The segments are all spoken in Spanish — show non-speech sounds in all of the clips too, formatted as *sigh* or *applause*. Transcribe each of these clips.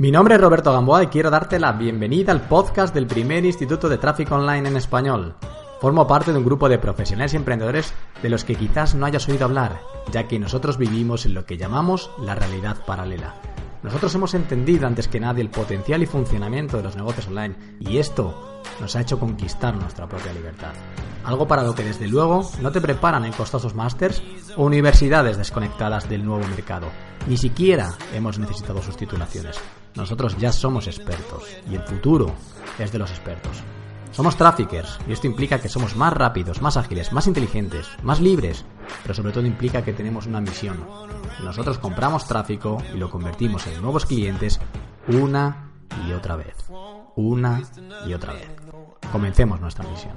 Mi nombre es Roberto Gamboa y quiero darte la bienvenida al podcast del primer Instituto de Tráfico Online en español. Formo parte de un grupo de profesionales y emprendedores de los que quizás no hayas oído hablar, ya que nosotros vivimos en lo que llamamos la realidad paralela. Nosotros hemos entendido antes que nadie el potencial y funcionamiento de los negocios online y esto nos ha hecho conquistar nuestra propia libertad. Algo para lo que desde luego no te preparan en costosos másters o universidades desconectadas del nuevo mercado. Ni siquiera hemos necesitado sus titulaciones. Nosotros ya somos expertos y el futuro es de los expertos. Somos traffickers y esto implica que somos más rápidos, más ágiles, más inteligentes, más libres, pero sobre todo implica que tenemos una misión. Nosotros compramos tráfico y lo convertimos en nuevos clientes una y otra vez. Una y otra vez. Comencemos nuestra misión.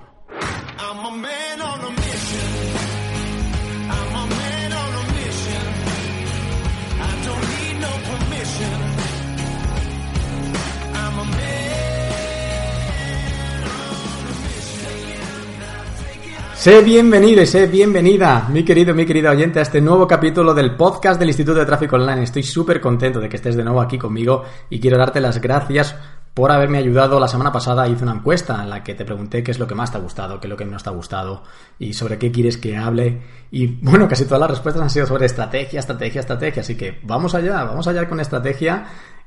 Sé bienvenido y sé bienvenida, mi querido, mi querida oyente, a este nuevo capítulo del podcast del Instituto de Tráfico Online. Estoy súper contento de que estés de nuevo aquí conmigo y quiero darte las gracias por haberme ayudado. La semana pasada hice una encuesta en la que te pregunté qué es lo que más te ha gustado, qué es lo que menos te ha gustado y sobre qué quieres que hable. Y bueno, casi todas las respuestas han sido sobre estrategia, estrategia, estrategia. Así que vamos allá, vamos allá con estrategia.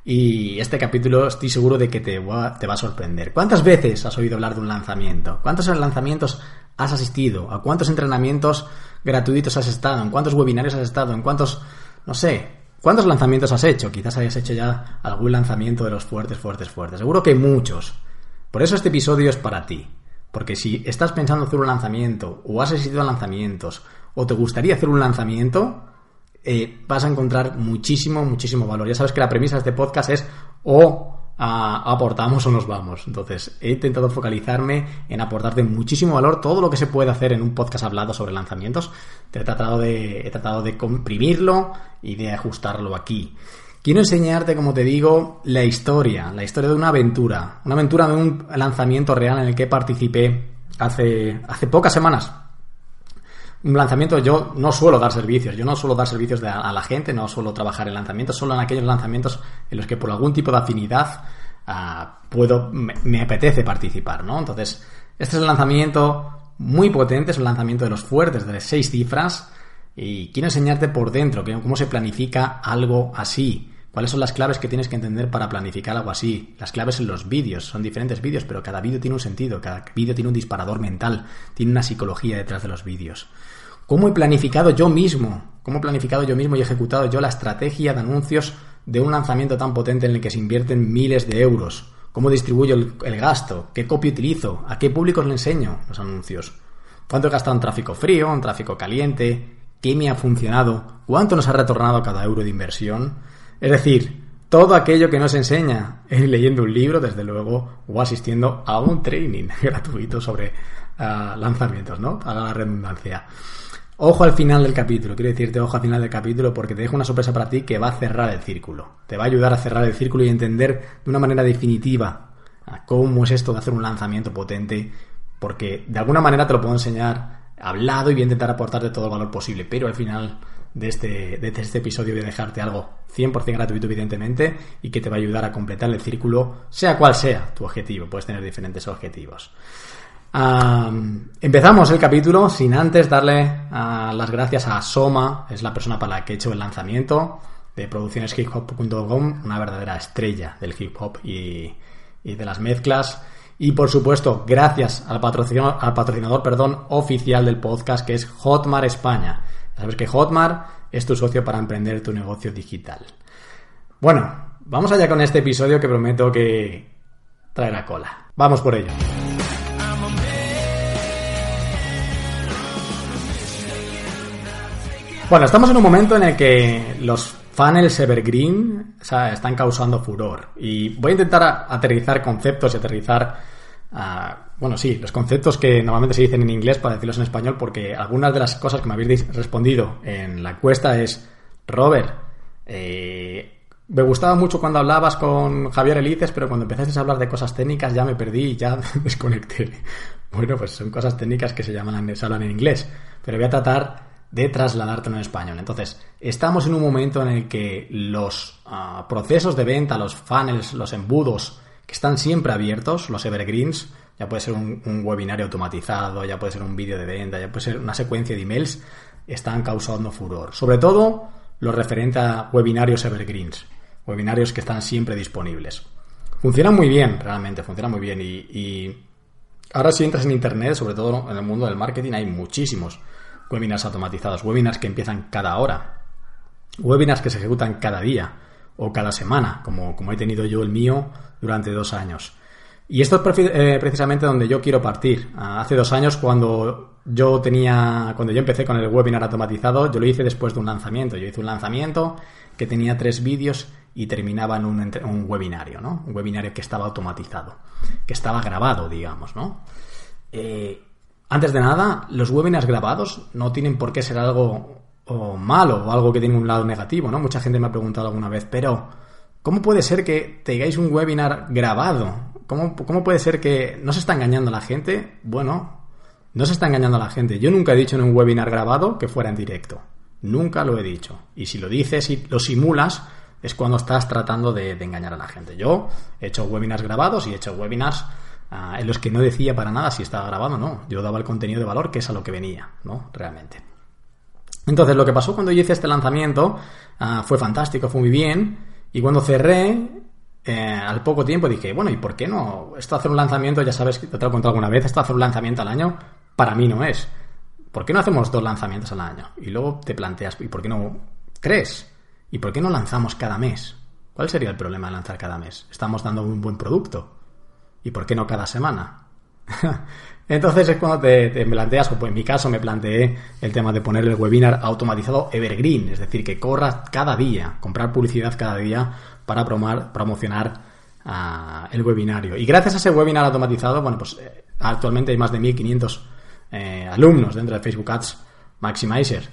Y este capítulo estoy seguro de que te va, te va a sorprender. ¿Cuántas veces has oído hablar de un lanzamiento? ¿Cuántos lanzamientos has asistido? ¿A cuántos entrenamientos gratuitos has estado? ¿En cuántos webinarios has estado? ¿En cuántos, no sé, cuántos lanzamientos has hecho? Quizás hayas hecho ya algún lanzamiento de los fuertes, fuertes, fuertes. Seguro que muchos. Por eso este episodio es para ti. Porque si estás pensando hacer un lanzamiento, o has asistido a lanzamientos, o te gustaría hacer un lanzamiento, eh, vas a encontrar muchísimo, muchísimo valor. Ya sabes que la premisa de este podcast es o aportamos o nos vamos. Entonces, he intentado focalizarme en aportarte muchísimo valor todo lo que se puede hacer en un podcast hablado sobre lanzamientos. He tratado de, he tratado de comprimirlo y de ajustarlo aquí. Quiero enseñarte, como te digo, la historia, la historia de una aventura, una aventura de un lanzamiento real en el que participé hace, hace pocas semanas, un lanzamiento, yo no suelo dar servicios, yo no suelo dar servicios a la gente, no suelo trabajar en lanzamientos, solo en aquellos lanzamientos en los que por algún tipo de afinidad ah, puedo, me, apetece participar, ¿no? Entonces, este es un lanzamiento muy potente, es un lanzamiento de los fuertes, de seis cifras, y quiero enseñarte por dentro cómo se planifica algo así. ¿Cuáles son las claves que tienes que entender para planificar algo así? Las claves en los vídeos, son diferentes vídeos, pero cada vídeo tiene un sentido, cada vídeo tiene un disparador mental, tiene una psicología detrás de los vídeos. ¿Cómo he planificado yo mismo? ¿Cómo he planificado yo mismo y ejecutado yo la estrategia de anuncios de un lanzamiento tan potente en el que se invierten miles de euros? ¿Cómo distribuyo el, gasto? ¿Qué copia utilizo? ¿A qué públicos le enseño los anuncios? ¿Cuánto he gastado en tráfico frío, en tráfico caliente? ¿Qué me ha funcionado? ¿Cuánto nos ha retornado cada euro de inversión? Es decir, todo aquello que nos enseña leyendo un libro, desde luego, o asistiendo a un training *laughs* gratuito sobre ah, lanzamientos, ¿no? Haga la redundancia. Ojo al final del capítulo, quiero decirte ojo al final del capítulo porque te dejo una sorpresa para ti que va a cerrar el círculo. Te va a ayudar a cerrar el círculo y entender de una manera definitiva cómo es esto de hacer un lanzamiento potente, porque de alguna manera te lo puedo enseñar hablado y voy a intentar aportarte todo el valor posible, pero al final de este, de este episodio voy a dejarte algo 100% gratuito, evidentemente, y que te va a ayudar a completar el círculo, sea cual sea tu objetivo. Puedes tener diferentes objetivos. Empezamos el capítulo sin antes darle ah, las gracias a Soma, es la persona para la que he hecho el lanzamiento de produccioneshiphop.com, una verdadera estrella del hip hop y, de las mezclas. Y por supuesto, gracias al patrocinador, al patrocinador perdón, oficial del podcast que es Hotmar España. Sabes que Hotmart es tu socio para emprender tu negocio digital. Bueno, vamos allá con este episodio que prometo que traerá cola. Vamos por ello. Bueno, estamos en un momento en el que los funnels evergreen están causando furor y voy a intentar aterrizar conceptos y aterrizar bueno, sí, los conceptos que normalmente se dicen en inglés para decirlos en español, porque algunas de las cosas que me habéis respondido en la encuesta es, Robert, eh, me gustaba mucho cuando hablabas con Javier Elices, pero cuando empezaste a hablar de cosas técnicas ya me perdí y ya *laughs* desconecté. Bueno, pues son cosas técnicas que se llaman, se hablan en inglés, pero voy a tratar de trasladártelo en español. Entonces, estamos en un momento en el que los ah, procesos de venta, los funnels, los embudos, que están siempre abiertos, los evergreens, ya puede ser un, un webinario automatizado, ya puede ser un vídeo de venta, ya puede ser una secuencia de emails, están causando furor. Sobre todo lo referente a webinarios evergreens, webinarios que están siempre disponibles. Funcionan muy bien, realmente, funcionan muy bien. Y, ahora si entras en Internet, sobre todo en el mundo del marketing, hay muchísimos webinars automatizados, webinars que empiezan cada hora, webinars que se ejecutan cada día o cada semana, como, como he tenido yo el mío durante dos años. Y esto es eh, precisamente donde yo quiero partir. Ah, hace dos años, cuando yo tenía, cuando yo empecé con el webinar automatizado, yo lo hice después de un lanzamiento. Yo hice un lanzamiento que tenía tres vídeos y terminaba en un, un webinario, ¿no? Un webinario que estaba automatizado, que estaba grabado, digamos, ¿no? Eh, antes de nada, los webinars grabados no tienen por qué ser algo malo o algo que tiene un lado negativo, ¿no? Mucha gente me ha preguntado alguna vez, pero ¿cómo puede ser que tengáis un webinar grabado? ¿Cómo, ¿Cómo puede ser que no se está engañando a la gente? Bueno, no se está engañando a la gente. Yo nunca he dicho en un webinar grabado que fuera en directo. Nunca lo he dicho. Y si lo dices y lo simulas, es cuando estás tratando de, engañar a la gente. Yo he hecho webinars grabados y he hecho webinars ah, en los que no decía para nada si estaba grabado o no. Yo daba el contenido de valor que es a lo que venía, ¿no? Realmente. Entonces, lo que pasó cuando yo hice este lanzamiento ah, fue fantástico, fue muy bien. Y cuando cerré, eh, al poco tiempo dije, bueno, ¿y por qué no? Esto hacer un lanzamiento, ya sabes, te lo he contado alguna vez, esto hacer un lanzamiento al año, para mí no es. ¿Por qué no hacemos dos lanzamientos al año? Y luego te planteas, ¿y por qué no tres? ¿Y por qué no lanzamos cada mes? ¿Cuál sería el problema de lanzar cada mes? Estamos dando un buen producto. ¿Y por qué no cada semana? *laughs* Entonces es cuando te, planteas, o pues en mi caso me planteé el tema de poner el webinar automatizado evergreen, es decir, que corra cada día, comprar publicidad cada día para promocionar ah, el webinario. Y gracias a ese webinar automatizado, bueno, pues eh, actualmente hay más de 1500 eh, alumnos dentro de Facebook Ads Maximizer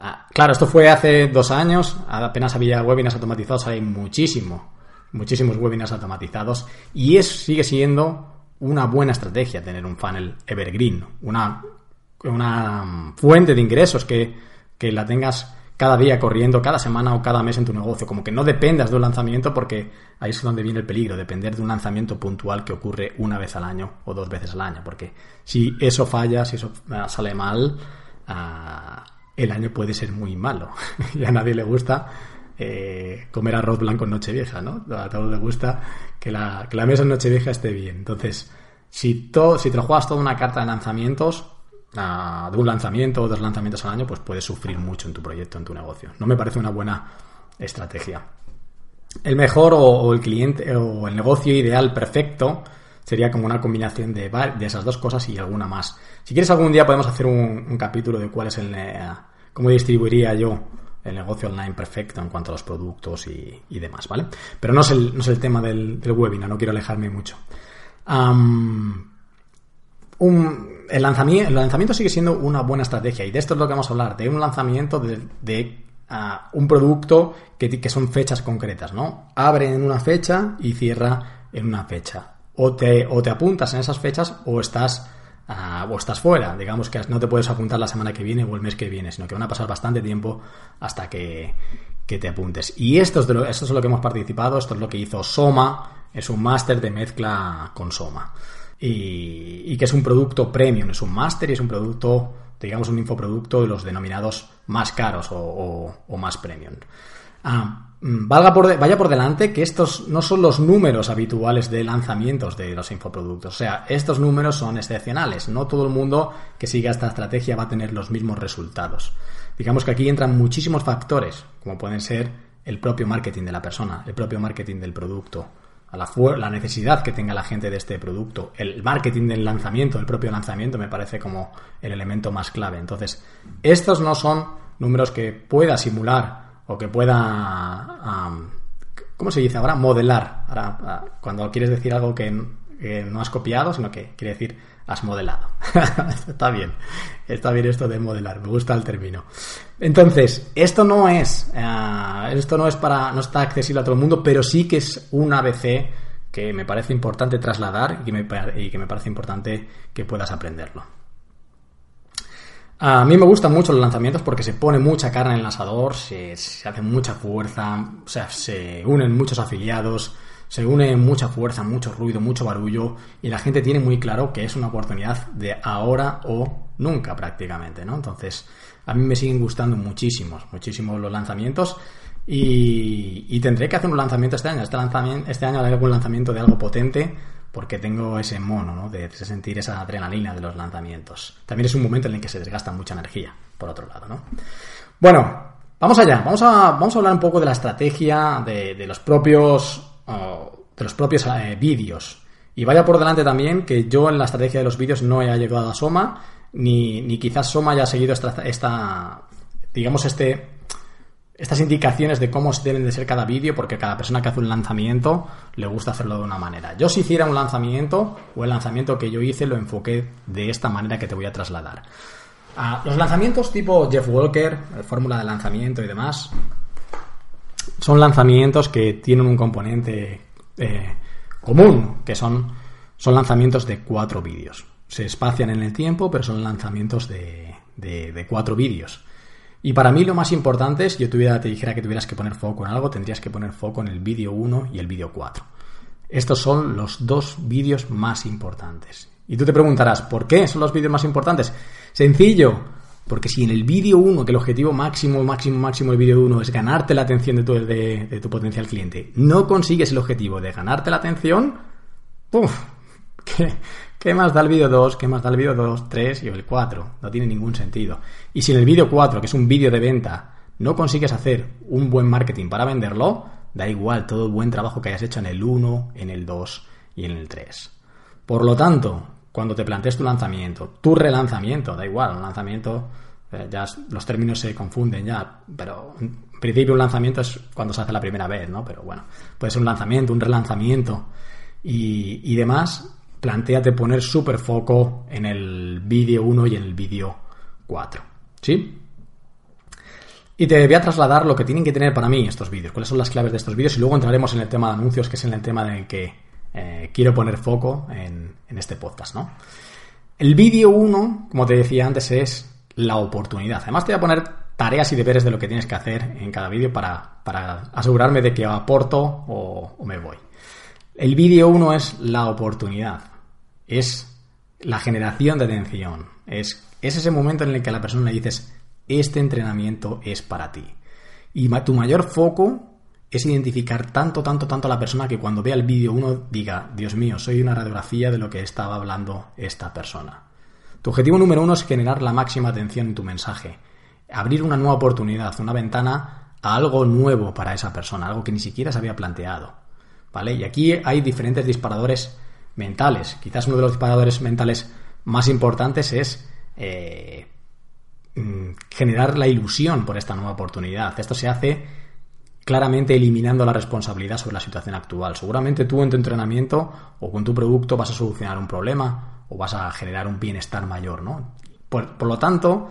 Ah, claro, esto fue hace dos años, apenas había webinars automatizados, hay muchísimo, muchísimos webinars automatizados y es, sigue siendo una buena estrategia tener un funnel evergreen, una, una fuente de ingresos que, que la tengas cada día corriendo, cada semana o cada mes en tu negocio, como que no dependas de un lanzamiento porque ahí es donde viene el peligro, depender de un lanzamiento puntual que ocurre una vez al año o dos veces al año, porque si eso falla, si eso ah, sale mal, ah, el año puede ser muy malo. *laughs* y a nadie le gusta eh, comer arroz blanco en Nochevieja, ¿no? A todos les gusta que la, que la mesa en Nochevieja esté bien. Entonces, si, todo, si te juegas toda una carta de lanzamientos, ah, de un lanzamiento o dos lanzamientos al año, pues puedes sufrir mucho en tu proyecto, en tu negocio. No me parece una buena estrategia. El mejor o el cliente o el negocio ideal perfecto sería como una combinación de, de esas dos cosas y alguna más. Si quieres algún día podemos hacer un, capítulo de cuál es el, eh, cómo distribuiría yo el negocio online perfecto en cuanto a los productos y, demás, ¿vale? Pero no es el, no es el tema del, webinar, no quiero alejarme mucho. el, lanzamiento, el lanzamiento sigue siendo una buena estrategia y de esto es lo que vamos a hablar, de un lanzamiento de, ah, un producto que, que, son fechas concretas, ¿no? Abre en una fecha y cierra en una fecha o te, o te apuntas en esas fechas o estás, o estás fuera. Digamos que no te puedes apuntar la semana que viene o el mes que viene, sino que van a pasar bastante tiempo hasta que, te apuntes. Y esto es, de lo, que hemos participado, esto es lo que hizo Soma, es un máster de mezcla con Soma. Y, que es un producto premium, es un máster y es un producto, digamos, un infoproducto de los denominados más caros o, más premium. Ah, valga por vaya por delante que estos no son los números habituales de lanzamientos de los infoproductos. O sea, estos números son excepcionales. No todo el mundo que siga esta estrategia va a tener los mismos resultados. Digamos que aquí entran muchísimos factores, como pueden ser el propio marketing de la persona, el propio marketing del producto, la necesidad que tenga la gente de este producto, el marketing del lanzamiento, el propio lanzamiento me parece como el elemento más clave. Entonces, estos no son números que pueda simular o que pueda, ¿cómo se dice ahora? Modelar. Ahora, cuando quieres decir algo que, no has copiado, sino que quiere decir has modelado. *laughs* está bien, está bien esto de modelar, me gusta el término. Entonces, esto no es, eh, esto no es para, no está accesible a todo el mundo, pero sí que es un ABC que me parece importante trasladar y que me parece importante que puedas aprenderlo. A mí me gustan mucho los lanzamientos porque se pone mucha carne en el asador, se, hace mucha fuerza, o sea, se unen muchos afiliados, se une mucha fuerza, mucho ruido, mucho barullo y la gente tiene muy claro que es una oportunidad de ahora o nunca prácticamente, ¿no? Entonces, a mí me siguen gustando muchísimos, muchísimos los lanzamientos y, tendré que hacer un lanzamiento este año. Este, lanzamiento, este año haré algún lanzamiento de algo potente porque tengo ese mono, ¿no? De, sentir esa adrenalina de los lanzamientos. También es un momento en el que se desgasta mucha energía, por otro lado, ¿no? Bueno, vamos allá. Vamos a, vamos a hablar un poco de la estrategia de, los propios, de los propios eh, vídeos. Y vaya por delante también que yo en la estrategia de los vídeos no he llegado a Soma, ni, ni quizás Soma haya seguido esta digamos, este, estas indicaciones de cómo deben de ser cada vídeo, porque cada persona que hace un lanzamiento le gusta hacerlo de una manera. Yo si hiciera un lanzamiento o el lanzamiento que yo hice lo enfoqué de esta manera que te voy a trasladar. los lanzamientos tipo Jeff Walker, fórmula de lanzamiento y demás, son lanzamientos que tienen un componente eh, común, que son, son lanzamientos de cuatro vídeos. Se espacian en el tiempo, pero son lanzamientos de, de cuatro vídeos. Y para mí lo más importante es, yo tuviera, te dijera que tuvieras que poner foco en algo, tendrías que poner foco en el vídeo 1 y el vídeo 4. Estos son los dos vídeos más importantes. Y tú te preguntarás, ¿por qué son los vídeos más importantes? Sencillo, porque si en el vídeo 1, que el objetivo máximo, máximo, máximo del vídeo 1 es ganarte la atención de tu, de, tu potencial cliente, no consigues el objetivo de ganarte la atención, ¡puf! *laughs* ¿qué, ¿Qué más da el vídeo 2? ¿Qué más da el vídeo 2, 3 y el 4? No tiene ningún sentido. Y si en el vídeo 4, que es un vídeo de venta, no consigues hacer un buen marketing para venderlo, da igual todo el buen trabajo que hayas hecho en el 1, en el 2 y en el 3. Por lo tanto, cuando te plantees tu lanzamiento, tu relanzamiento, da igual, un lanzamiento, eh, ya los términos se confunden ya, pero en principio un lanzamiento es cuando se hace la primera vez, ¿no? Pero bueno, puede ser un lanzamiento, un relanzamiento y, y demás, planteate poner súper foco en el vídeo 1 y en el vídeo 4. ¿Sí? Y te voy a trasladar lo que tienen que tener para mí estos vídeos, cuáles son las claves de estos vídeos y luego entraremos en el tema de anuncios, que es en el tema en el que eh, quiero poner foco en, este podcast, ¿no? El vídeo 1, como te decía antes, es la oportunidad. Además te voy a poner tareas y deberes de lo que tienes que hacer en cada vídeo para, asegurarme de que aporto o, o me voy. El vídeo 1 es la oportunidad es la generación de atención. Es, ese momento en el que a la persona le dices, este entrenamiento es para ti. Y tu mayor foco es identificar tanto, tanto, tanto a la persona que cuando vea el vídeo uno diga, Dios mío, soy una radiografía de lo que estaba hablando esta persona. Tu objetivo número uno es generar la máxima atención en tu mensaje. Abrir una nueva oportunidad, una ventana a algo nuevo para esa persona, algo que ni siquiera se había planteado. ¿Vale? Y aquí hay diferentes disparadores mentales. Quizás uno de los disparadores mentales más importantes es eh, mm, generar la ilusión por esta nueva oportunidad. Esto se hace claramente eliminando la responsabilidad sobre la situación actual. Seguramente tú en tu entrenamiento o con tu producto vas a solucionar un problema o vas a generar un bienestar mayor, ¿no? Por, lo tanto,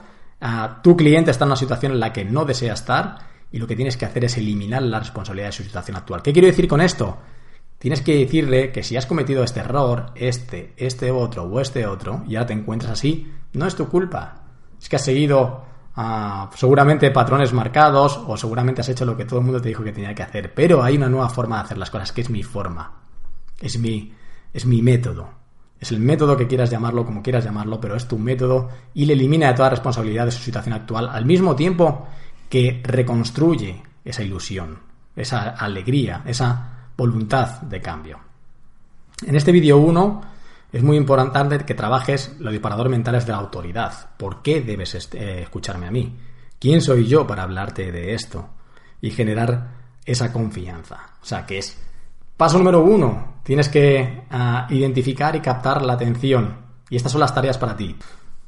tu cliente está en una situación en la que no desea estar y lo que tienes que hacer es eliminar la responsabilidad de su situación actual. ¿Qué quiero decir con esto? Tienes que decirle que si has cometido este error, este, este otro o este otro, y ahora te encuentras así, no es tu culpa. Es que has seguido ah, seguramente patrones marcados o seguramente has hecho lo que todo el mundo te dijo que tenía que hacer. Pero hay una nueva forma de hacer las cosas, que es mi forma. Es mi, es mi método. Es el método que quieras llamarlo, como quieras llamarlo, pero es tu método y le elimina de toda responsabilidad de su situación actual, al mismo tiempo que reconstruye esa ilusión, esa alegría, esa voluntad de cambio. En este vídeo 1 es muy importante que trabajes los disparadores mentales de la autoridad. ¿Por qué debes eh, escucharme a mí? ¿Quién soy yo para hablarte de esto? Y generar esa confianza. O sea, que es paso número uno. Tienes que ah, identificar y captar la atención. Y estas son las tareas para ti.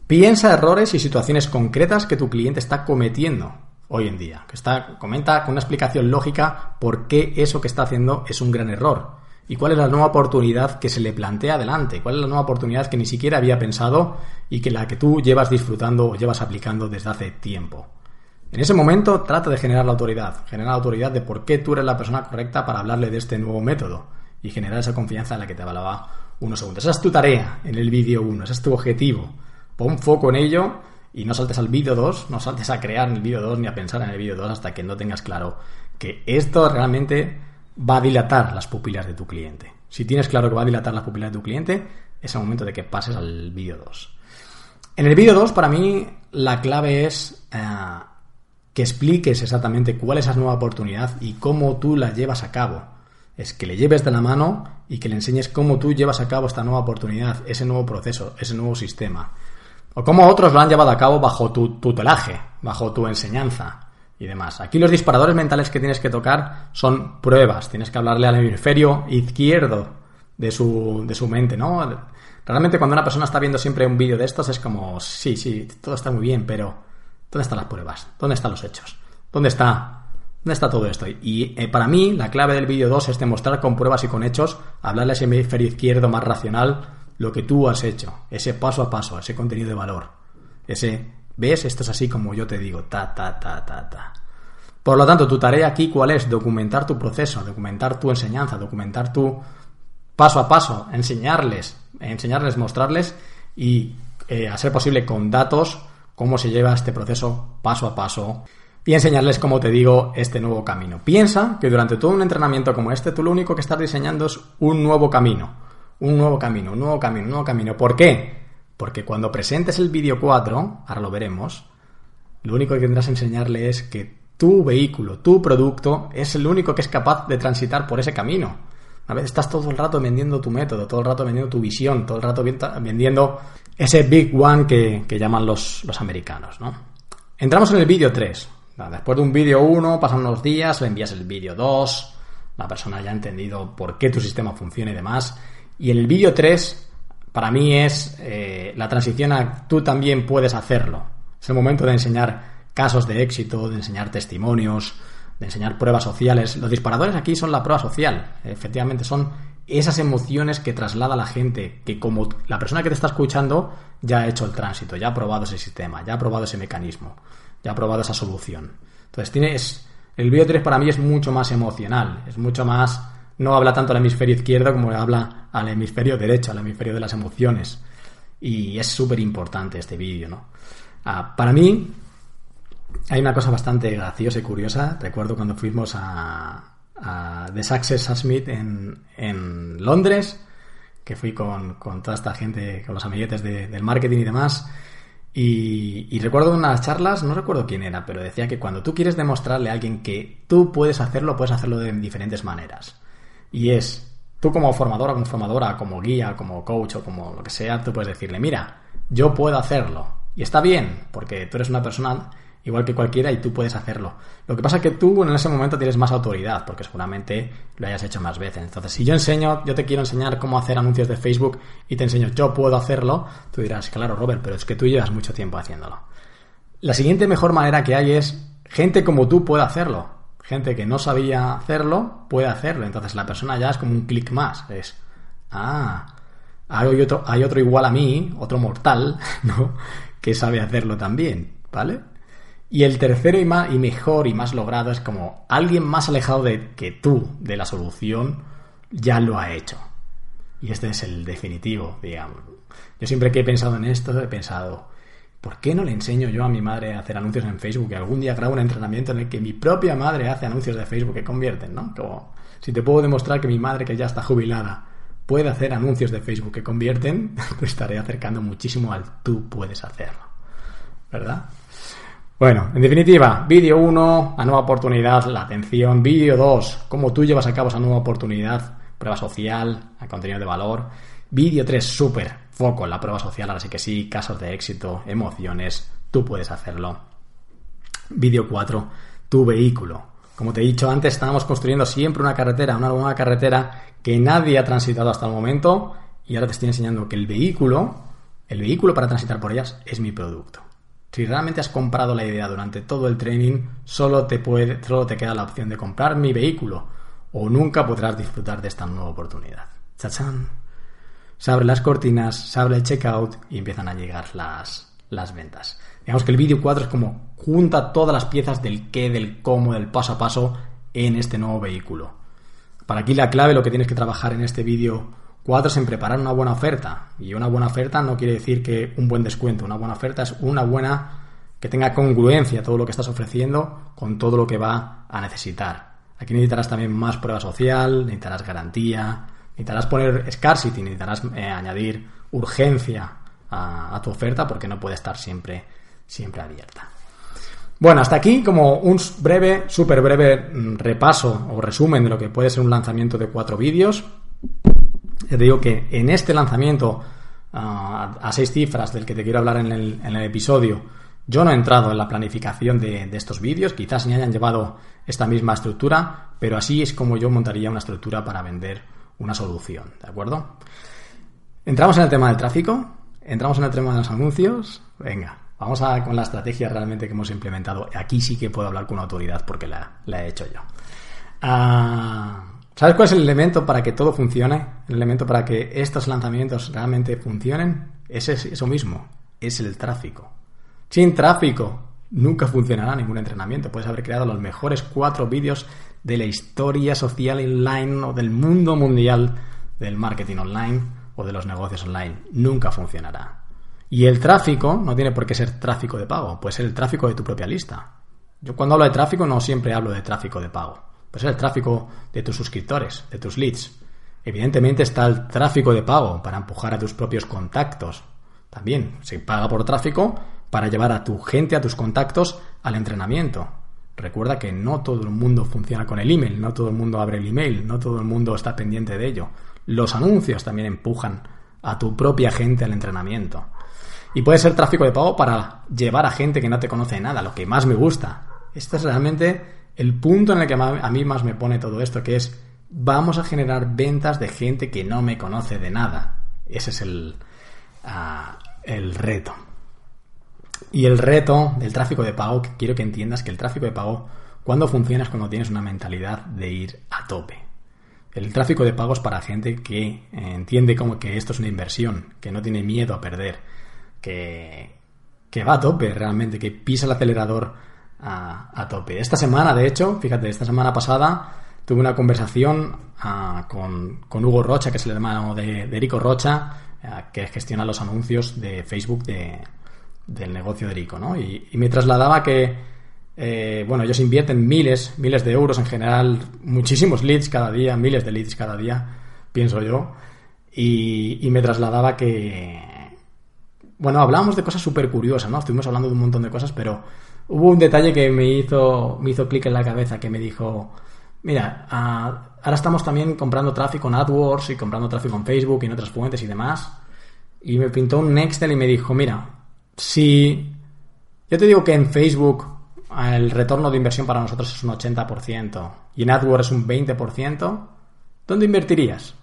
Piensa errores y situaciones concretas que tu cliente está cometiendo hoy en día. Que está, comenta con una explicación lógica por qué eso que está haciendo es un gran error. Y cuál es la nueva oportunidad que se le plantea adelante. Cuál es la nueva oportunidad que ni siquiera había pensado y que la que tú llevas disfrutando o llevas aplicando desde hace tiempo. En ese momento trata de generar la autoridad. Generar la autoridad de por qué tú eres la persona correcta para hablarle de este nuevo método. Y generar esa confianza en la que te hablaba unos segundos. Esa es tu tarea en el vídeo 1. Ese es tu objetivo. Pon foco en ello y no saltes al vídeo 2, no saltes a crear el vídeo 2 ni a pensar en el vídeo 2 hasta que no tengas claro que esto realmente va a dilatar las pupilas de tu cliente. Si tienes claro que va a dilatar las pupilas de tu cliente, es el momento de que pases al vídeo 2. En el vídeo 2, para mí, la clave es eh, que expliques exactamente cuál es esa nueva oportunidad y cómo tú la llevas a cabo. Es que le lleves de la mano y que le enseñes cómo tú llevas a cabo esta nueva oportunidad, ese nuevo proceso, ese nuevo sistema. O cómo otros lo han llevado a cabo bajo tu tutelaje, bajo tu enseñanza y demás. Aquí los disparadores mentales que tienes que tocar son pruebas. Tienes que hablarle al hemisferio izquierdo de su, de su mente, ¿no? Realmente cuando una persona está viendo siempre un vídeo de estos es como, sí, sí, todo está muy bien, pero ¿dónde están las pruebas? ¿Dónde están los hechos? ¿Dónde está, dónde está todo esto? Y eh, para mí la clave del vídeo 2 es demostrar con pruebas y con hechos, hablarle a ese hemisferio izquierdo más racional lo que tú has hecho, ese paso a paso, ese contenido de valor, ese ¿Ves? Esto es así como yo te digo, ta, ta, ta, ta, ta. Por lo tanto, tu tarea aquí, ¿cuál es? Documentar tu proceso, documentar tu enseñanza, documentar tu paso a paso, enseñarles, enseñarles, mostrarles y, eh, a ser posible, con datos, cómo se lleva este proceso paso a paso y enseñarles, como te digo, este nuevo camino. Piensa que durante todo un entrenamiento como este, tú lo único que estás diseñando es un nuevo camino, un nuevo camino, un nuevo camino, un nuevo camino. ¿Por qué? Porque cuando presentes el vídeo 4, ahora lo veremos, lo único que tendrás que enseñarle es que tu vehículo, tu producto, es el único que es capaz de transitar por ese camino. A veces estás todo el rato vendiendo tu método, todo el rato vendiendo tu visión, todo el rato vendiendo ese big one que, llaman los, los, americanos, ¿no? Entramos en el vídeo 3. Después de un vídeo 1, pasan unos días, le envías el vídeo 2, la persona ya ha entendido por qué tu sistema funciona y demás. Y el vídeo 3 para mí es eh, la transición a tú también puedes hacerlo. Es el momento de enseñar casos de éxito, de enseñar testimonios, de enseñar pruebas sociales. Los disparadores aquí son la prueba social. Efectivamente, son esas emociones que traslada la gente, que como la persona que te está escuchando ya ha hecho el tránsito, ya ha probado ese sistema, ya ha probado ese mecanismo, ya ha probado esa solución. Entonces, tienes, el vídeo 3 para mí es mucho más emocional, es mucho más no habla tanto al hemisferio izquierdo como habla al hemisferio derecho, al hemisferio de las emociones. Y es súper importante este vídeo, ¿no? Ah, para mí, hay una cosa bastante graciosa y curiosa. Recuerdo cuando fuimos a, The Success Summit en, en Londres, que fui con, toda esta gente, con los amiguetes del marketing y demás. Y, y, recuerdo unas charlas, no recuerdo quién era, pero decía que cuando tú quieres demostrarle a alguien que tú puedes hacerlo, puedes hacerlo de diferentes maneras. Y es, tú como formadora, como formadora, como guía, como coach o como lo que sea, tú puedes decirle, mira, yo puedo hacerlo. Y está bien, porque tú eres una persona igual que cualquiera y tú puedes hacerlo. Lo que pasa es que tú en ese momento tienes más autoridad, porque seguramente lo hayas hecho más veces. Entonces, si yo enseño, yo te quiero enseñar cómo hacer anuncios de Facebook y te enseño, yo puedo hacerlo, tú dirás, claro, Robert, pero es que tú llevas mucho tiempo haciéndolo. La siguiente mejor manera que hay es, gente como tú puede hacerlo gente que no sabía hacerlo puede hacerlo. Entonces la persona ya es como un clic más. Es, ah, hay otro, igual a mí, otro mortal, *laughs* ¿no? Que sabe hacerlo también, ¿vale? Y el tercero y, más, y mejor y más logrado es como alguien más alejado de que tú de la solución ya lo ha hecho. Y este es el definitivo, digamos. Yo siempre que he pensado en esto he pensado, ¿por qué no le enseño yo a mi madre a hacer anuncios en Facebook? Y algún día grabo un entrenamiento en el que mi propia madre hace anuncios de Facebook que convierten, ¿no? Como si te puedo demostrar que mi madre, que ya está jubilada, puede hacer anuncios de Facebook que convierten, *laughs* te estaré acercando muchísimo al tú puedes hacerlo. ¿Verdad? Bueno, en definitiva, vídeo 1, la nueva oportunidad, la atención. Vídeo 2, cómo tú llevas a cabo esa nueva oportunidad, prueba social, contenido de valor. Vídeo 3, súper foco en la prueba social, ahora sí que sí, casos de éxito, emociones, tú puedes hacerlo. Vídeo 4, tu vehículo. Como te he dicho antes, estábamos construyendo siempre una carretera, una nueva carretera que nadie ha transitado hasta el momento y ahora te estoy enseñando que el vehículo, el vehículo para transitar por ellas es mi producto. Si realmente has comprado la idea durante todo el training, solo te, puede, solo te queda la opción de comprar mi vehículo o nunca podrás disfrutar de esta nueva oportunidad. ¡Chachán! Se abren las cortinas, se abre el checkout y empiezan a llegar las, las ventas. Digamos que el vídeo 4 es como junta todas las piezas del qué, del cómo, del paso a paso en este nuevo vehículo. Para aquí la clave, lo que tienes que trabajar en este vídeo Cuatro es en preparar una buena oferta. Y una buena oferta no quiere decir que un buen descuento. Una buena oferta es una buena que tenga congruencia todo lo que estás ofreciendo con todo lo que va a necesitar. Aquí necesitarás también más prueba social, necesitarás garantía, necesitarás poner scarcity, necesitarás eh, añadir urgencia a, tu oferta porque no puede estar siempre, siempre abierta. Bueno, hasta aquí como un breve, súper breve mm, repaso o resumen de lo que puede ser un lanzamiento de cuatro vídeos. Te digo que en este lanzamiento ah, a seis cifras del que te quiero hablar en el, en el episodio, yo no he entrado en la planificación de, estos vídeos, quizás ni hayan llevado esta misma estructura, pero así es como yo montaría una estructura para vender una solución, ¿de acuerdo? Entramos en el tema del tráfico, entramos en el tema de los anuncios, venga, vamos a con la estrategia realmente que hemos implementado. Aquí sí que puedo hablar con autoridad porque la, he hecho yo. Ah, ¿Sabes cuál es el elemento para que todo funcione? El elemento para que estos lanzamientos realmente funcionen es eso mismo, es el tráfico. Sin tráfico, nunca funcionará ningún entrenamiento. Puedes haber creado los mejores cuatro vídeos de la historia social online o del mundo mundial del marketing online o de los negocios online. Nunca funcionará. Y el tráfico no tiene por qué ser tráfico de pago, puede ser el tráfico de tu propia lista. Yo cuando hablo de tráfico no siempre hablo de tráfico de pago, puede ser el tráfico de tus suscriptores, de tus leads. Evidentemente está el tráfico de pago para empujar a tus propios contactos. También se paga por tráfico, para llevar a tu gente, a tus contactos, al entrenamiento. Recuerda que no todo el mundo funciona con el email, no todo el mundo abre el email, no todo el mundo está pendiente de ello. Los anuncios también empujan a tu propia gente al entrenamiento. Y puede ser tráfico de pago para llevar a gente que no te conoce nada, lo que más me gusta. Este es realmente el punto en el que a mí más me pone todo esto, que es vamos a generar ventas de gente que no me conoce de nada. Ese es el, ah, el reto. Y el reto del tráfico de pago, que quiero que entiendas que el tráfico de pago, cuando funciona es cuando tienes una mentalidad de ir a tope. El tráfico de pago es para gente que entiende como que esto es una inversión, que no tiene miedo a perder, que, que va a tope realmente, que pisa el acelerador a, tope. Esta semana, de hecho, fíjate, esta semana pasada tuve una conversación ah, con, con, Hugo Rocha, que es el hermano de, de Rocha, ah, que gestiona los anuncios de Facebook de, del negocio de Rico, ¿no? Y, me trasladaba que, eh, bueno, ellos invierten miles, miles de euros en general, muchísimos leads cada día, miles de leads cada día, pienso yo, y, me trasladaba que, bueno, hablábamos de cosas súper curiosas, ¿no? Estuvimos hablando de un montón de cosas, pero hubo un detalle que me hizo, me hizo clic en la cabeza, que me dijo, mira, ah, ahora estamos también comprando tráfico en AdWords y comprando tráfico en Facebook y en otras fuentes y demás, y me pintó un Nextel y me dijo, mira, si yo te digo que en Facebook el retorno de inversión para nosotros es un 80% y en AdWords es un 20%, ¿dónde invertirías?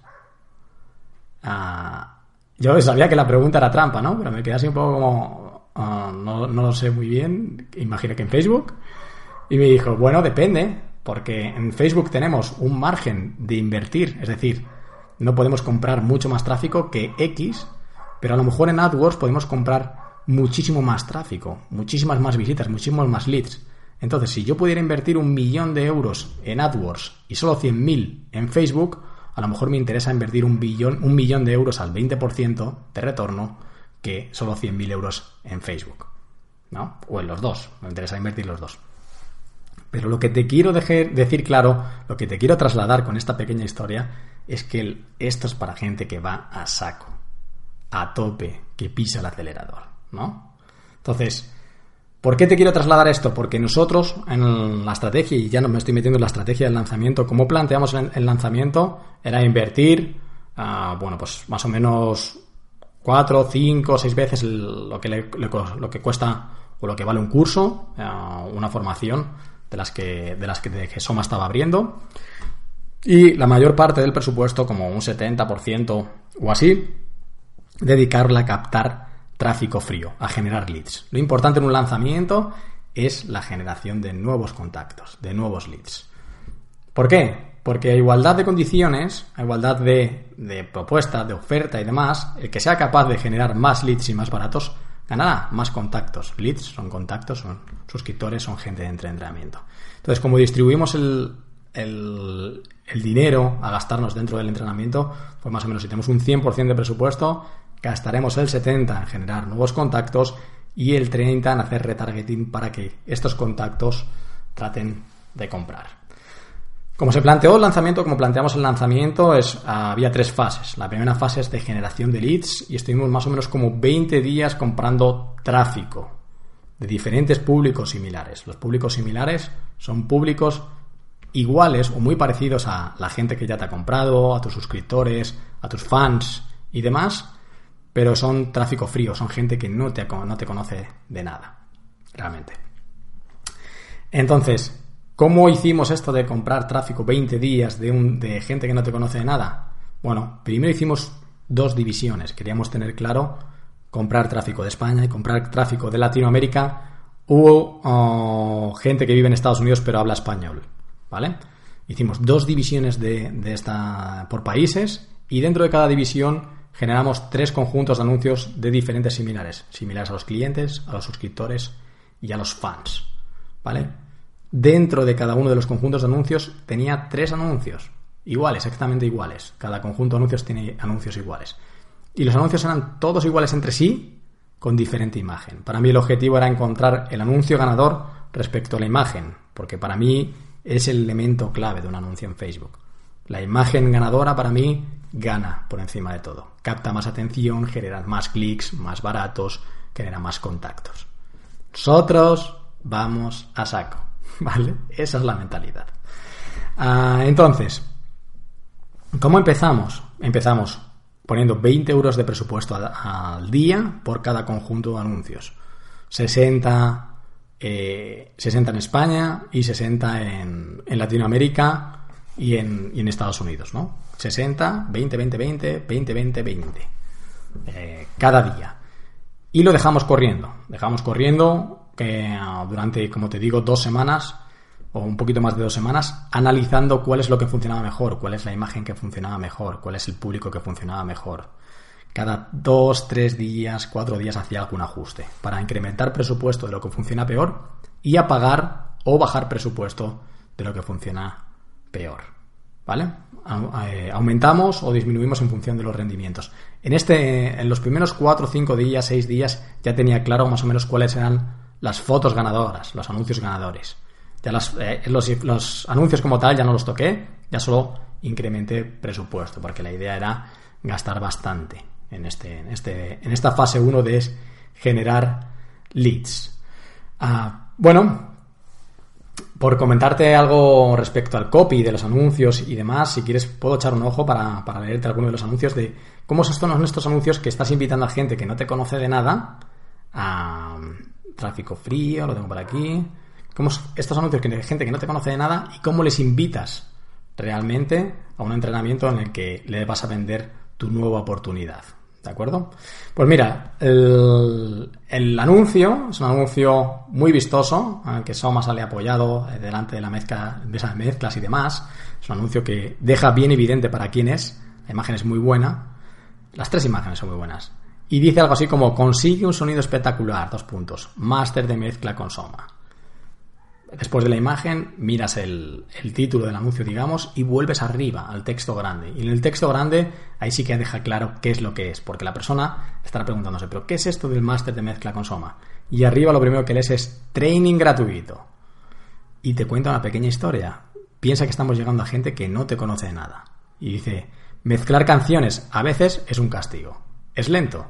Ah, yo sabía que la pregunta era trampa, ¿no? Pero me quedé así un poco como, ah, no, no lo sé muy bien, imagino que en Facebook. Y me dijo, bueno, depende, porque en Facebook tenemos un margen de invertir, es decir, no podemos comprar mucho más tráfico que X, pero a lo mejor en AdWords podemos comprar muchísimo más tráfico, muchísimas más visitas, muchísimos más leads. Entonces, si yo pudiera invertir un millón de euros en AdWords y solo 100.000 en Facebook, a lo mejor me interesa invertir un, billón, un millón de euros al 20% de retorno que solo 100.000 euros en Facebook. ¿No? O en los dos. Me interesa invertir los dos. Pero lo que te quiero decir claro, lo que te quiero trasladar con esta pequeña historia, es que esto es para gente que va a saco, a tope, que pisa el acelerador. ¿No? Entonces, ¿por qué te quiero trasladar esto? Porque nosotros en la estrategia, y ya no me estoy metiendo en la estrategia del lanzamiento, como planteamos el lanzamiento, era invertir, ah, bueno, pues más o menos cuatro, cinco, seis veces lo que, lo que cuesta o lo que vale un curso, ah, una formación de las que, de las que, que Soma estaba abriendo. Y la mayor parte del presupuesto, como un 70% o así, dedicarla a captar tráfico frío, a generar leads. Lo importante en un lanzamiento es la generación de nuevos contactos, de nuevos leads. ¿Por qué? Porque a igualdad de condiciones, a igualdad de, de propuesta, de oferta y demás, el que sea capaz de generar más leads y más baratos, ganará más contactos. Leads son contactos, son suscriptores, son gente de entrenamiento. Entonces, como distribuimos el, el, dinero a gastarnos dentro del entrenamiento, pues más o menos si tenemos un 100% de presupuesto, gastaremos el 70% en generar nuevos contactos y el 30% en hacer retargeting para que estos contactos traten de comprar. Como se planteó el lanzamiento, como planteamos el lanzamiento, es, había tres fases. La primera fase es de generación de leads y estuvimos más o menos como 20 días comprando tráfico de diferentes públicos similares. Los públicos similares son públicos iguales o muy parecidos a la gente que ya te ha comprado, a tus suscriptores, a tus fans y demás, pero son tráfico frío, son gente que no te, no te conoce de nada, realmente. Entonces, ¿Cómo hicimos esto de comprar tráfico 20 días de, un, de gente que no te conoce de nada? Bueno, primero hicimos dos divisiones. Queríamos tener claro comprar tráfico de España y comprar tráfico de Latinoamérica o oh, gente que vive en Estados Unidos pero habla español. ¿Vale? Hicimos dos divisiones de, de esta por países y dentro de cada división generamos tres conjuntos de anuncios de diferentes similares. Similares a los clientes, a los suscriptores y a los fans. ¿Vale? dentro de cada uno de los conjuntos de anuncios tenía tres anuncios, iguales, exactamente iguales. Cada conjunto de anuncios tiene anuncios iguales. Y los anuncios eran todos iguales entre sí, con diferente imagen. Para mí el objetivo era encontrar el anuncio ganador respecto a la imagen, porque para mí es el elemento clave de un anuncio en Facebook. La imagen ganadora para mí gana por encima de todo. Capta más atención, genera más clics, más baratos, genera más contactos. Nosotros vamos a saco. *laughs* ¿Vale? Esa es la mentalidad. Ah, entonces, ¿cómo empezamos? Empezamos poniendo 20 euros de presupuesto al, día por cada conjunto de anuncios. 60, 60 eh, en España y 60 en, Latinoamérica y en, Estados Unidos, ¿no? 60, 20, 20, 20, 20, 20, 20. cada día. Y lo dejamos corriendo. Dejamos corriendo que ah, durante, como te digo, dos semanas o un poquito más de dos semanas analizando cuál es lo que funcionaba mejor, cuál es la imagen que funcionaba mejor, cuál es el público que funcionaba mejor. Cada dos, tres días, cuatro días hacía algún ajuste para incrementar presupuesto de lo que funciona peor y apagar o bajar presupuesto de lo que funciona peor. ¿Vale? Eh, aumentamos o disminuimos en función de los rendimientos. En este, en los primeros cuatro, cinco días, seis días, ya tenía claro más o menos cuáles eran las fotos ganadoras, los anuncios ganadores. Ya eh, los, anuncios como tal ya no los toqué, ya solo incrementé presupuesto, porque la idea era gastar bastante en, este, en, este, en esta fase 1 de generar leads. Ah, bueno, por comentarte algo respecto al copy de los anuncios y demás, si quieres puedo echar un ojo para, para leerte alguno de los anuncios de cómo son estos anuncios que estás invitando a gente que no te conoce de nada a tráfico frío, lo tengo por aquí. Cómo estos anuncios que hay gente que no te conoce de nada y cómo les invitas realmente a un entrenamiento en el que le vas a vender tu nueva oportunidad. ¿De acuerdo? Pues mira, el, anuncio es un anuncio muy vistoso, que Soma sale apoyado eh, delante de la mezcla, de esas mezclas y demás. Es un anuncio que deja bien evidente para quién es. La imagen es muy buena. Las tres imágenes son muy buenas. Y dice algo así como consigue un sonido espectacular, dos puntos, máster de mezcla con Soma. Después de la imagen, miras el, título del anuncio, digamos, y vuelves arriba al texto grande. Y en el texto grande, ahí sí que deja claro qué es lo que es, porque la persona estará preguntándose, ¿pero qué es esto del máster de mezcla con Soma? Y arriba lo primero que lees es training gratuito. Y te cuenta una pequeña historia. Piensa que estamos llegando a gente que no te conoce de nada. Y dice, mezclar canciones a veces es un castigo. Es lento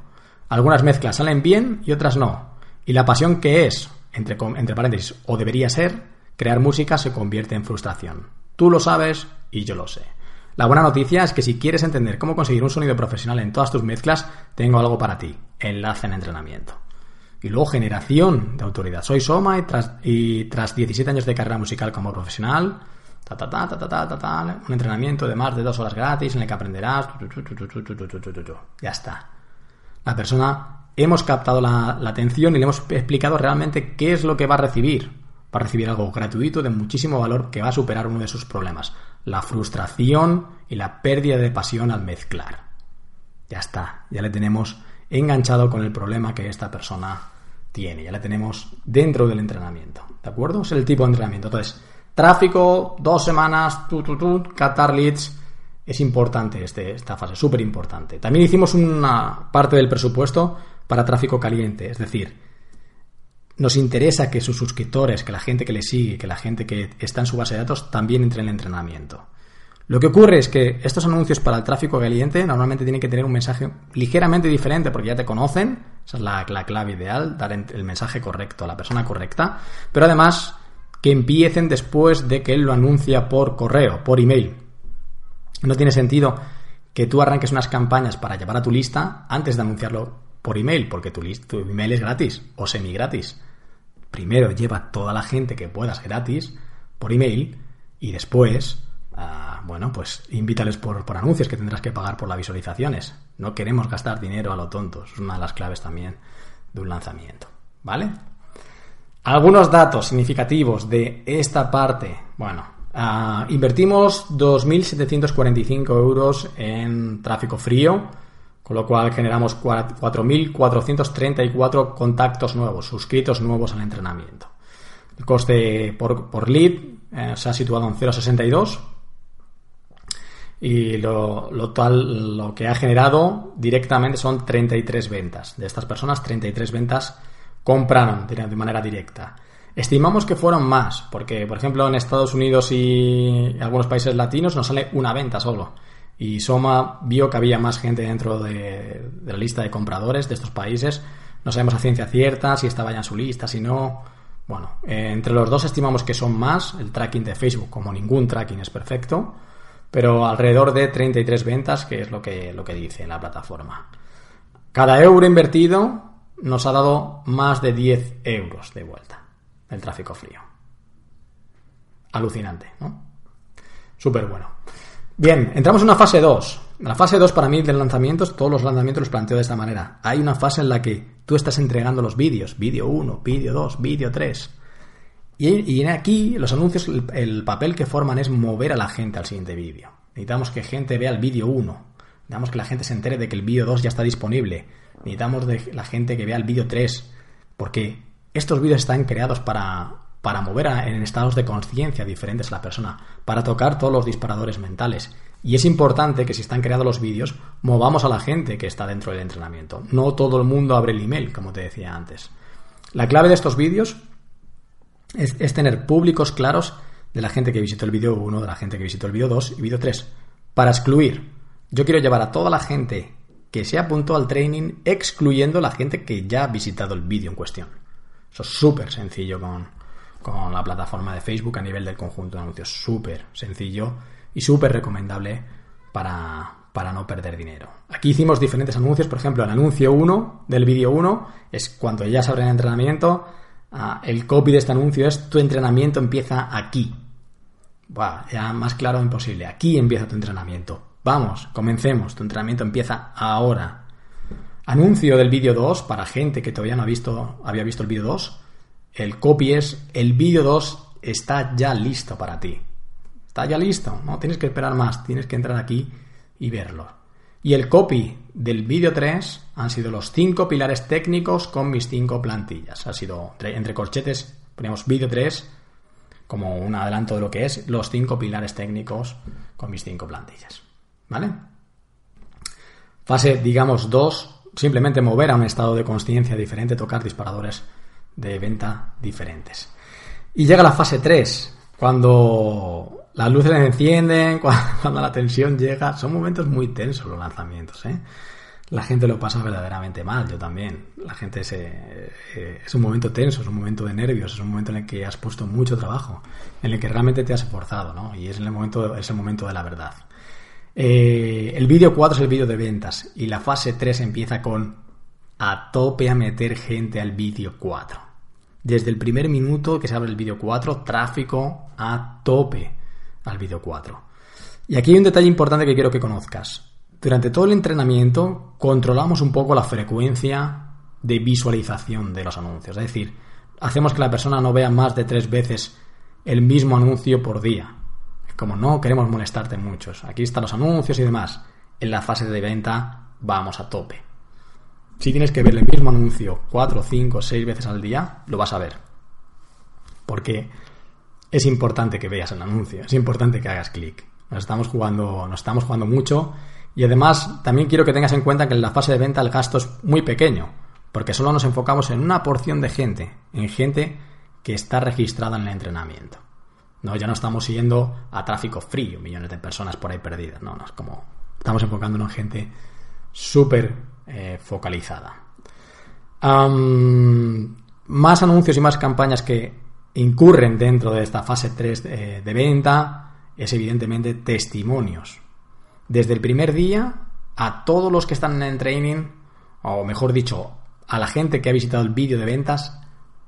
algunas mezclas salen bien y otras no. Y la pasión que es, entre, paréntesis, o debería ser, crear música se convierte en frustración. Tú lo sabes y yo lo sé. La buena noticia es que si quieres entender cómo conseguir un sonido profesional en todas tus mezclas, tengo algo para ti. Enlace en entrenamiento. Y luego generación de autoridad. Soy Soma y tras, y tras 17 años de carrera musical como profesional, un entrenamiento de más de dos horas gratis en el que aprenderás. Ya está la persona hemos captado la, atención y le hemos explicado realmente qué es lo que va a recibir. Va a recibir algo gratuito de muchísimo valor que va a superar uno de sus problemas, la frustración y la pérdida de pasión al mezclar. Ya está, ya le tenemos enganchado con el problema que esta persona tiene, ya le tenemos dentro del entrenamiento. ¿De acuerdo? Es el tipo de entrenamiento. Entonces, Tráfico, dos semanas, tu, tu, tu, leads. Es importante este, esta fase, súper importante. También hicimos una parte del presupuesto para tráfico caliente, es decir, nos interesa que sus suscriptores, que la gente que le sigue, que la gente que está en su base de datos también entre en el entrenamiento. Lo que ocurre es que estos anuncios para el tráfico caliente normalmente tienen que tener un mensaje ligeramente diferente porque ya te conocen, esa es la, clave ideal, dar el mensaje correcto a la persona correcta, pero además que empiecen después de que él lo anuncia por correo, por email. No tiene sentido que tú arranques unas campañas para llevar a tu lista antes de anunciarlo por email, porque tu, tu email es gratis o semi gratis. Primero lleva toda la gente que puedas gratis por email y después Ah, bueno, pues invítales por, por, anuncios que tendrás que pagar por las visualizaciones. No queremos gastar dinero a lo tonto. Es una de las claves también de un lanzamiento. ¿Vale? Algunos datos significativos de esta parte. Bueno, uh, invertimos 2.745 euros en tráfico frío, con lo cual generamos 4.434 contactos nuevos, suscritos nuevos al entrenamiento. El coste por, por lead eh, se ha situado en 0,62 y lo, tal, lo que ha generado directamente son 33 ventas. De estas personas, 33 ventas compraron de manera directa. Estimamos que fueron más, porque por ejemplo en Estados Unidos y algunos países latinos nos sale una venta solo. Y Soma vio que había más gente dentro de, la lista de compradores de estos países. No sabemos a ciencia cierta si estaba ya en su lista, si no. Bueno, eh, entre los dos estimamos que son más. El tracking de Facebook, como ningún tracking, es perfecto pero alrededor de 33 ventas, que es lo que, lo que dice la plataforma. Cada euro invertido nos ha dado más de 10 euros de vuelta el tráfico frío. Alucinante, ¿no? Súper bueno. Bien, entramos en una fase 2. La fase 2 para mí de lanzamientos, todos los lanzamientos los planteo de esta manera. Hay una fase en la que tú estás entregando los vídeos, vídeo 1, vídeo 2, vídeo 3 y, aquí los anuncios, el, papel que forman es mover a la gente al siguiente vídeo. Necesitamos que gente vea el vídeo 1. Necesitamos que la gente se entere de que el vídeo 2 ya está disponible. Necesitamos de la gente que vea el vídeo 3. Porque estos vídeos están creados para, para mover en estados de conciencia diferentes a la persona, para tocar todos los disparadores mentales. Y es importante que si están creados los vídeos, movamos a la gente que está dentro del entrenamiento. No todo el mundo abre el email, como te decía antes. La clave de estos vídeos es, tener públicos claros de la gente que visitó el vídeo 1, de la gente que visitó el vídeo 2 y vídeo 3. Para excluir, yo quiero llevar a toda la gente que se apuntó al training, excluyendo la gente que ya ha visitado el vídeo en cuestión. Eso es súper sencillo con, con la plataforma de Facebook a nivel del conjunto de anuncios. Súper sencillo y súper recomendable para, para no perder dinero. Aquí hicimos diferentes anuncios, por ejemplo, el anuncio 1 del vídeo 1 es cuando ya se el entrenamiento, Ah, el copy de este anuncio es tu entrenamiento empieza aquí. Ya más claro imposible. Aquí empieza tu entrenamiento. Vamos, comencemos. Tu entrenamiento empieza ahora. Anuncio del vídeo 2 para gente que todavía no ha visto, había visto el vídeo 2. El copy es el vídeo 2 está ya listo para ti. Está ya listo, no tienes que esperar más, tienes que entrar aquí y verlo. Y el copy del vídeo 3 han sido los 5 pilares técnicos con mis 5 plantillas. Ha sido entre corchetes, ponemos vídeo 3 como un adelanto de lo que es los 5 pilares técnicos con mis 5 plantillas. ¿Vale? Fase, digamos, 2, simplemente mover a un estado de conciencia diferente, tocar disparadores de venta diferentes. Y llega la fase 3, cuando las luces se encienden, *laughs* cuando, la tensión llega. Son momentos muy tensos los lanzamientos, ¿eh? La gente lo pasa verdaderamente mal, yo también. La gente eh, es un momento tenso, es un momento de nervios, es un momento en el que has puesto mucho trabajo, en el que realmente te has esforzado, ¿no? Y es el momento, es el momento de la verdad. Eh, el vídeo 4 es el vídeo de ventas y la fase 3 empieza con a tope a meter gente al vídeo 4. Desde el primer minuto que se abre el vídeo 4, tráfico a tope al vídeo 4. Y aquí hay un detalle importante que quiero que conozcas. Durante todo el entrenamiento controlamos un poco la frecuencia de visualización de los anuncios. Es decir, hacemos que la persona no vea más de tres veces el mismo anuncio por día. Como no queremos molestarte muchos. Aquí están los anuncios y demás. En la fase de venta vamos a tope. Si tienes que ver el mismo anuncio cuatro, cinco, seis veces al día, lo vas a ver. Porque es importante que veas el anuncio, es importante que hagas clic. Nos estamos jugando, nos estamos jugando mucho y además también quiero que tengas en cuenta que en la fase de venta el gasto es muy pequeño, porque solo nos enfocamos en una porción de gente, en gente que está registrada en el entrenamiento. No, ya no estamos siguiendo a tráfico frío, millones de personas por ahí perdidas. No, no, es como estamos enfocándonos en gente súper eh, focalizada. más anuncios y más campañas que incurren dentro de esta fase 3 de, de venta es evidentemente testimonios. Desde el primer día a todos los que están en training, o mejor dicho, a la gente que ha visitado el vídeo de ventas,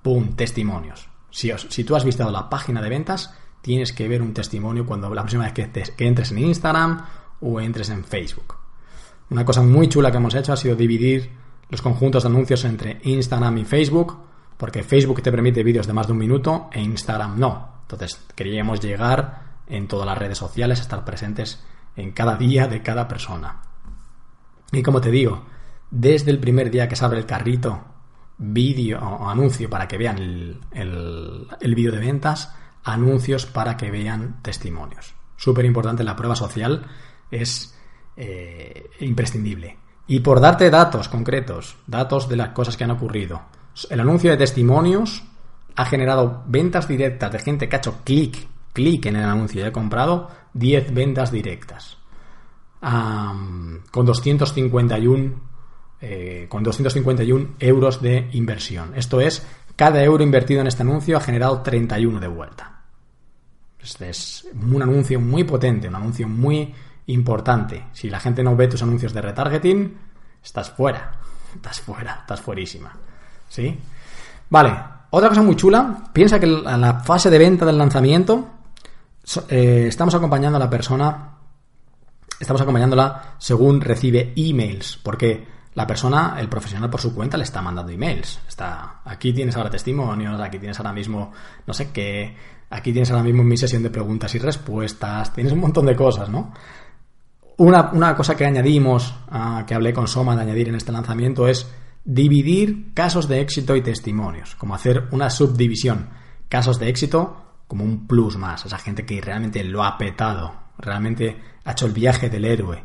¡pum! Testimonios. Si, tú has visitado la página de ventas, tienes que ver un testimonio cuando la próxima vez que, entres en Instagram o entres en Facebook. Una cosa muy chula que hemos hecho ha sido dividir los conjuntos de anuncios entre Instagram y Facebook, porque Facebook te permite vídeos de más de un minuto e Instagram no. Entonces queríamos llegar en todas las redes sociales, estar presentes en cada día de cada persona. Y como te digo, desde el primer día que se abre el carrito, vídeo o anuncio para que vean el, el, vídeo de ventas, anuncios para que vean testimonios. Súper importante, la prueba social es eh, imprescindible. Y por darte datos concretos, datos de las cosas que han ocurrido, el anuncio de testimonios ha generado ventas directas de gente que ha hecho clic clic en el anuncio y he comprado 10 ventas directas. con 251 eh, con 251 euros de inversión. Esto es, cada euro invertido en este anuncio ha generado 31 de vuelta. Este es un anuncio muy potente, un anuncio muy importante. Si la gente no ve tus anuncios de retargeting, estás fuera. *laughs* Estás fuera, estás fuerísima. ¿Sí? Vale, otra cosa muy chula, piensa que en la fase de venta del lanzamiento eh, estamos acompañando a la persona, estamos acompañándola según recibe emails, porque la persona, el profesional por su cuenta, le está mandando emails. Está, aquí tienes ahora testimonios, aquí tienes ahora mismo no sé qué, aquí tienes ahora mismo mi sesión de preguntas y respuestas, tienes un montón de cosas, ¿no? Una, cosa que añadimos, ah, que hablé con Soma de añadir en este lanzamiento, es dividir casos de éxito y testimonios, como hacer una subdivisión. Casos de éxito como un plus más, esa gente que realmente lo ha petado, realmente ha hecho el viaje del héroe,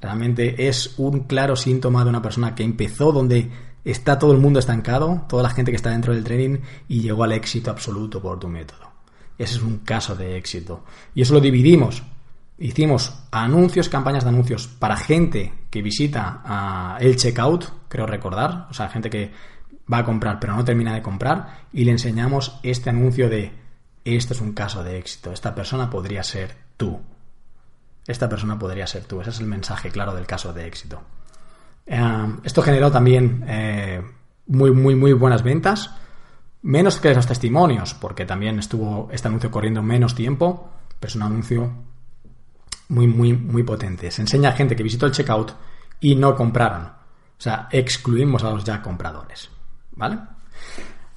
realmente es un claro síntoma de una persona que empezó donde está todo el mundo estancado, toda la gente que está dentro del training y llegó al éxito absoluto por tu método. Ese es un caso de éxito. Y eso lo dividimos. Hicimos anuncios, campañas de anuncios para gente que visita el checkout, creo recordar, o sea, gente que va a comprar pero no termina de comprar, y le enseñamos este anuncio de este es un caso de éxito, esta persona podría ser tú. Esta persona podría ser tú. Ese es el mensaje claro del caso de éxito. Eh, esto generó también eh, muy, muy, muy buenas ventas. Menos que los testimonios, porque también estuvo este anuncio corriendo menos tiempo, pero es un anuncio muy, muy, muy potente. Se enseña a gente que visitó el checkout y no compraron. O sea, excluimos a los ya compradores. ¿Vale?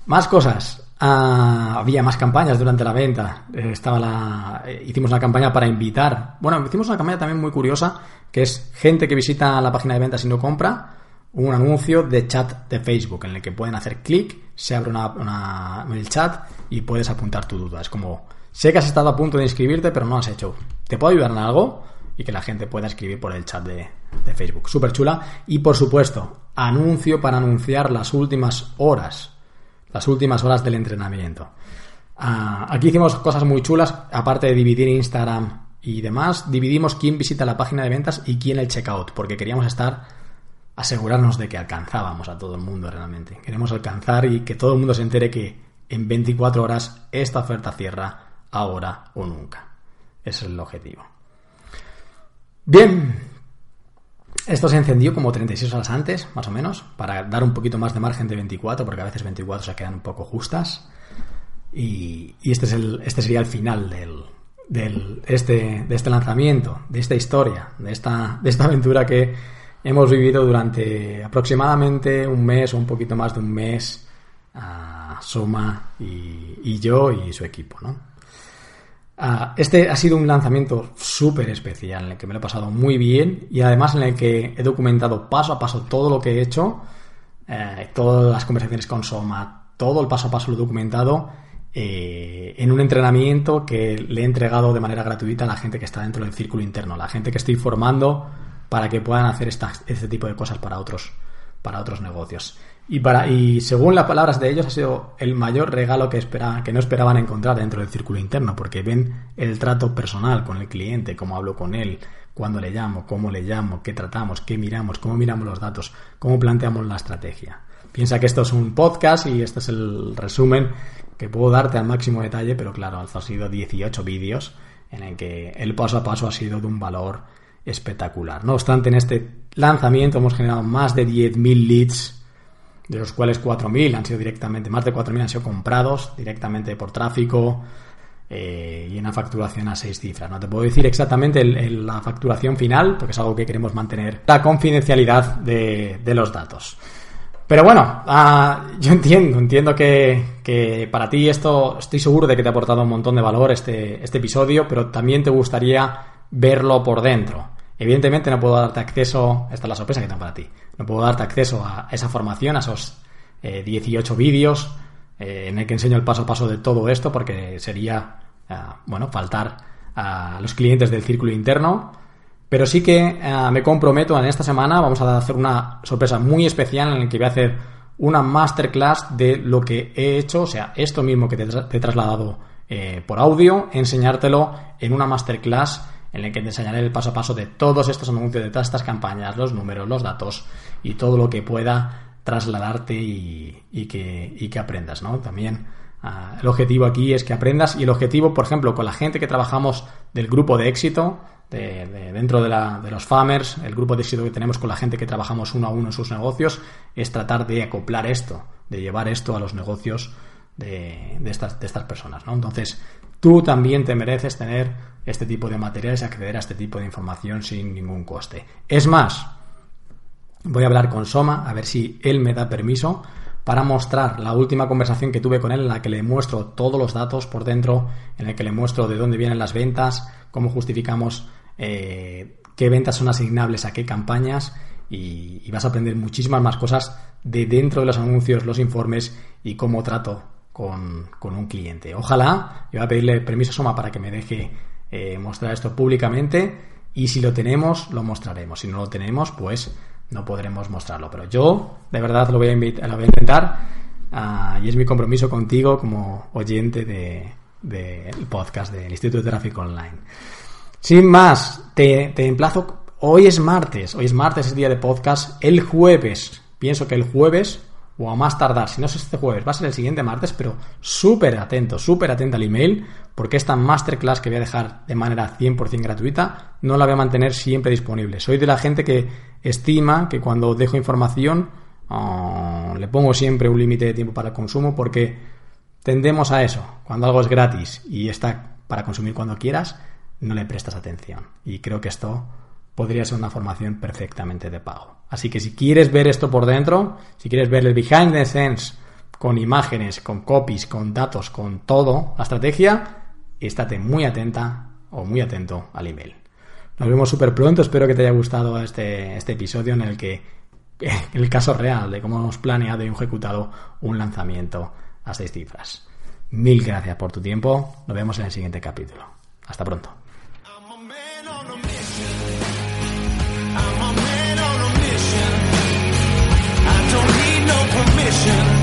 Más cosas. Ah, había más campañas durante la venta. Eh, estaba la, eh, hicimos una campaña para invitar. Bueno, hicimos una campaña también muy curiosa, que es gente que visita la página de ventas y no compra, un anuncio de chat de Facebook en el que pueden hacer clic, se abre una, el chat y puedes apuntar tu duda. Es como, sé que has estado a punto de inscribirte, pero no has hecho. ¿Te puedo ayudar en algo? Y que la gente pueda escribir por el chat de, de Facebook. Súper chula. Y por supuesto, anuncio para anunciar las últimas horas las últimas horas del entrenamiento. Ah, aquí hicimos cosas muy chulas, aparte de dividir Instagram y demás, dividimos quién visita la página de ventas y quién el checkout, porque queríamos estar, asegurarnos de que alcanzábamos a todo el mundo realmente. Queremos alcanzar y que todo el mundo se entere que en 24 horas esta oferta cierra ahora o nunca. Es el objetivo. Bien, esto se encendió como 36 horas antes, más o menos, para dar un poquito más de margen de 24, porque a veces 24 se quedan un poco justas. Y, este, es el, este sería el final del, este, de este lanzamiento, de esta historia, de esta, de esta aventura que hemos vivido durante aproximadamente un mes o un poquito más de un mes a Soma y, y yo y su equipo, ¿no? Ah, este ha sido un lanzamiento súper especial en el que me lo he pasado muy bien y además en el que he documentado paso a paso todo lo que he hecho, eh, todas las conversaciones con Soma, todo el paso a paso lo he documentado eh, en un entrenamiento que le he entregado de manera gratuita a la gente que está dentro del círculo interno, la gente que estoy formando para que puedan hacer este tipo de cosas para otros, para otros negocios. Y, para, y según las palabras de ellos ha sido el mayor regalo que, espera, que no esperaban encontrar dentro del círculo interno, porque ven el trato personal con el cliente, cómo hablo con él, cuándo le llamo, cómo le llamo, qué tratamos, qué miramos, cómo miramos los datos, cómo planteamos la estrategia. Piensa que esto es un podcast y este es el resumen que puedo darte al máximo detalle, pero claro, han sido 18 vídeos en el que el paso a paso ha sido de un valor espectacular. No obstante, en este lanzamiento hemos generado más de 10.000 leads de los cuales 4.000 han sido directamente, más de 4.000 han sido comprados directamente por tráfico eh, y una facturación a seis cifras. No te puedo decir exactamente la facturación final, porque es algo que queremos mantener la confidencialidad de, los datos. Pero bueno, ah, yo entiendo, entiendo que, para ti esto estoy seguro de que te ha aportado un montón de valor este, este episodio, pero también te gustaría verlo por dentro. Evidentemente no puedo darte acceso, esta es la sorpresa que tengo para ti, no puedo darte acceso a esa formación, a esos 18 eh, vídeos eh, en el que enseño el paso a paso de todo esto, porque sería, eh, bueno, faltar a los clientes del círculo interno. Pero sí que me comprometo en esta semana, vamos a hacer una sorpresa muy especial en la que voy a hacer una masterclass de lo que he hecho, o sea, esto mismo que te, he trasladado por audio, enseñártelo en una masterclass en el que te enseñaré el paso a paso de todos estos anuncios, de todas estas campañas, los números, los datos y todo lo que pueda trasladarte y, que, aprendas, ¿no? También ah, el objetivo aquí es que aprendas y el objetivo, por ejemplo, con la gente que trabajamos del grupo de éxito, de, dentro de, la, de, los farmers, el grupo de éxito que tenemos con la gente que trabajamos uno a uno en sus negocios, es tratar de acoplar esto, de llevar esto a los negocios de, estas, de estas personas, ¿no? Entonces, tú también te mereces tener este tipo de materiales y acceder a este tipo de información sin ningún coste. Es más, voy a hablar con Soma a ver si él me da permiso para mostrar la última conversación que tuve con él en la que le muestro todos los datos por dentro, en el que le muestro de dónde vienen las ventas, cómo justificamos eh, qué ventas son asignables a qué campañas y, vas a aprender muchísimas más cosas de dentro de los anuncios, los informes y cómo trato con, un cliente. Ojalá, yo voy a pedirle permiso a Soma para que me deje eh, mostrar esto públicamente y si lo tenemos, lo mostraremos. Si no lo tenemos, pues no podremos mostrarlo. Pero yo, de verdad, lo voy a, invitar, lo voy a intentar ah, y es mi compromiso contigo como oyente del de, podcast del Instituto de Tráfico Online. Sin más, te, te emplazo. Hoy es martes, hoy es martes, es día de podcast. El jueves, pienso que el jueves o a más tardar, si no es este jueves, va a ser el siguiente martes, pero súper atento, súper atento al email, porque esta masterclass que voy a dejar de manera 100% gratuita, no la voy a mantener siempre disponible. Soy de la gente que estima que cuando dejo información ah, le pongo siempre un límite de tiempo para el consumo, porque tendemos a eso. Cuando algo es gratis y está para consumir cuando quieras, no le prestas atención. Y creo que esto podría ser una formación perfectamente de pago. Así que si quieres ver esto por dentro, si quieres ver el behind the scenes con imágenes, con copies, con datos, con todo, la estrategia, estate muy atenta o muy atento al email. Nos vemos súper pronto, espero que te haya gustado este, este episodio en el que, *laughs* el caso real de cómo hemos planeado y ejecutado un lanzamiento a seis cifras. Mil gracias por tu tiempo, nos vemos en el siguiente capítulo. Hasta pronto. Permission